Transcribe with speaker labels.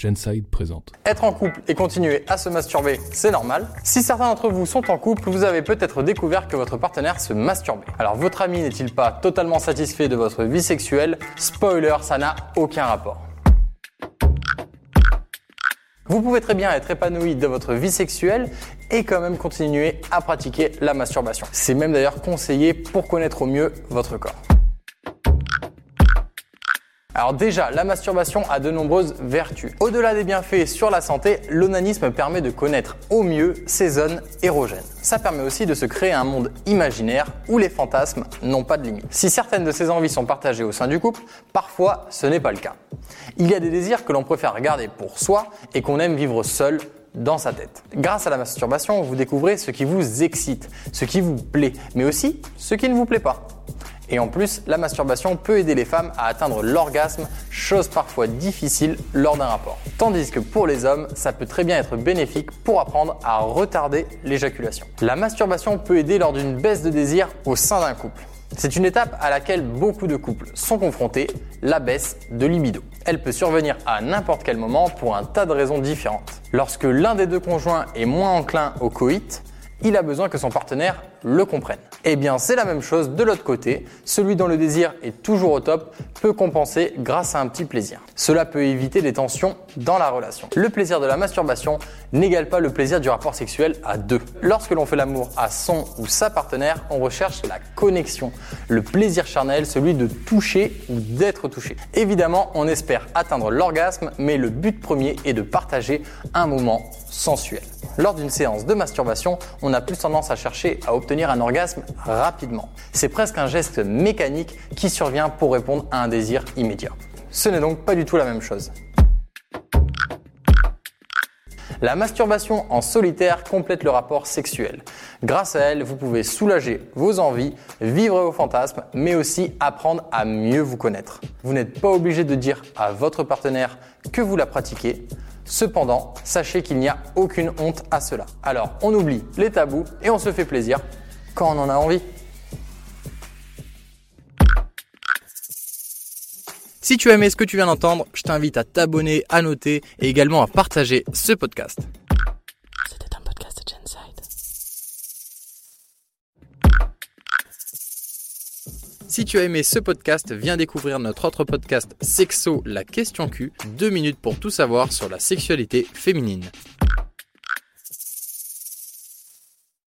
Speaker 1: Genside présente.
Speaker 2: Être en couple et continuer à se masturber, c'est normal. Si certains d'entre vous sont en couple, vous avez peut-être découvert que votre partenaire se masturbait. Alors votre ami n'est-il pas totalement satisfait de votre vie sexuelle? Spoiler, ça n'a aucun rapport. Vous pouvez très bien être épanoui de votre vie sexuelle et quand même continuer à pratiquer la masturbation. C'est même d'ailleurs conseillé pour connaître au mieux votre corps. Alors déjà, la masturbation a de nombreuses vertus. Au-delà des bienfaits sur la santé, l'onanisme permet de connaître au mieux ses zones érogènes. Ça permet aussi de se créer un monde imaginaire où les fantasmes n'ont pas de limite. Si certaines de ces envies sont partagées au sein du couple, parfois ce n'est pas le cas. Il y a des désirs que l'on préfère garder pour soi et qu'on aime vivre seul dans sa tête. Grâce à la masturbation, vous découvrez ce qui vous excite, ce qui vous plaît, mais aussi ce qui ne vous plaît pas. Et en plus, la masturbation peut aider les femmes à atteindre l'orgasme, chose parfois difficile lors d'un rapport. Tandis que pour les hommes, ça peut très bien être bénéfique pour apprendre à retarder l'éjaculation. La masturbation peut aider lors d'une baisse de désir au sein d'un couple. C'est une étape à laquelle beaucoup de couples sont confrontés, la baisse de libido. Elle peut survenir à n'importe quel moment pour un tas de raisons différentes. Lorsque l'un des deux conjoints est moins enclin au coït, il a besoin que son partenaire le comprenne. Eh bien, c'est la même chose de l'autre côté. Celui dont le désir est toujours au top peut compenser grâce à un petit plaisir. Cela peut éviter des tensions dans la relation. Le plaisir de la masturbation n'égale pas le plaisir du rapport sexuel à deux. Lorsque l'on fait l'amour à son ou sa partenaire, on recherche la connexion, le plaisir charnel, celui de toucher ou d'être touché. Évidemment, on espère atteindre l'orgasme, mais le but premier est de partager un moment sensuel. Lors d'une séance de masturbation, on a plus tendance à chercher à obtenir un orgasme rapidement. C'est presque un geste mécanique qui survient pour répondre à un désir immédiat. Ce n'est donc pas du tout la même chose. La masturbation en solitaire complète le rapport sexuel. Grâce à elle, vous pouvez soulager vos envies, vivre vos fantasmes, mais aussi apprendre à mieux vous connaître. Vous n'êtes pas obligé de dire à votre partenaire que vous la pratiquez. Cependant, sachez qu'il n'y a aucune honte à cela. Alors, on oublie les tabous et on se fait plaisir quand on en a envie. Si tu as aimé ce que tu viens d'entendre, je t'invite à t'abonner, à noter et également à partager ce podcast.
Speaker 3: C'était un podcast de Genside.
Speaker 2: Si tu as aimé ce podcast, viens découvrir notre autre podcast Sexo, la question Q, deux minutes pour tout savoir sur la sexualité féminine.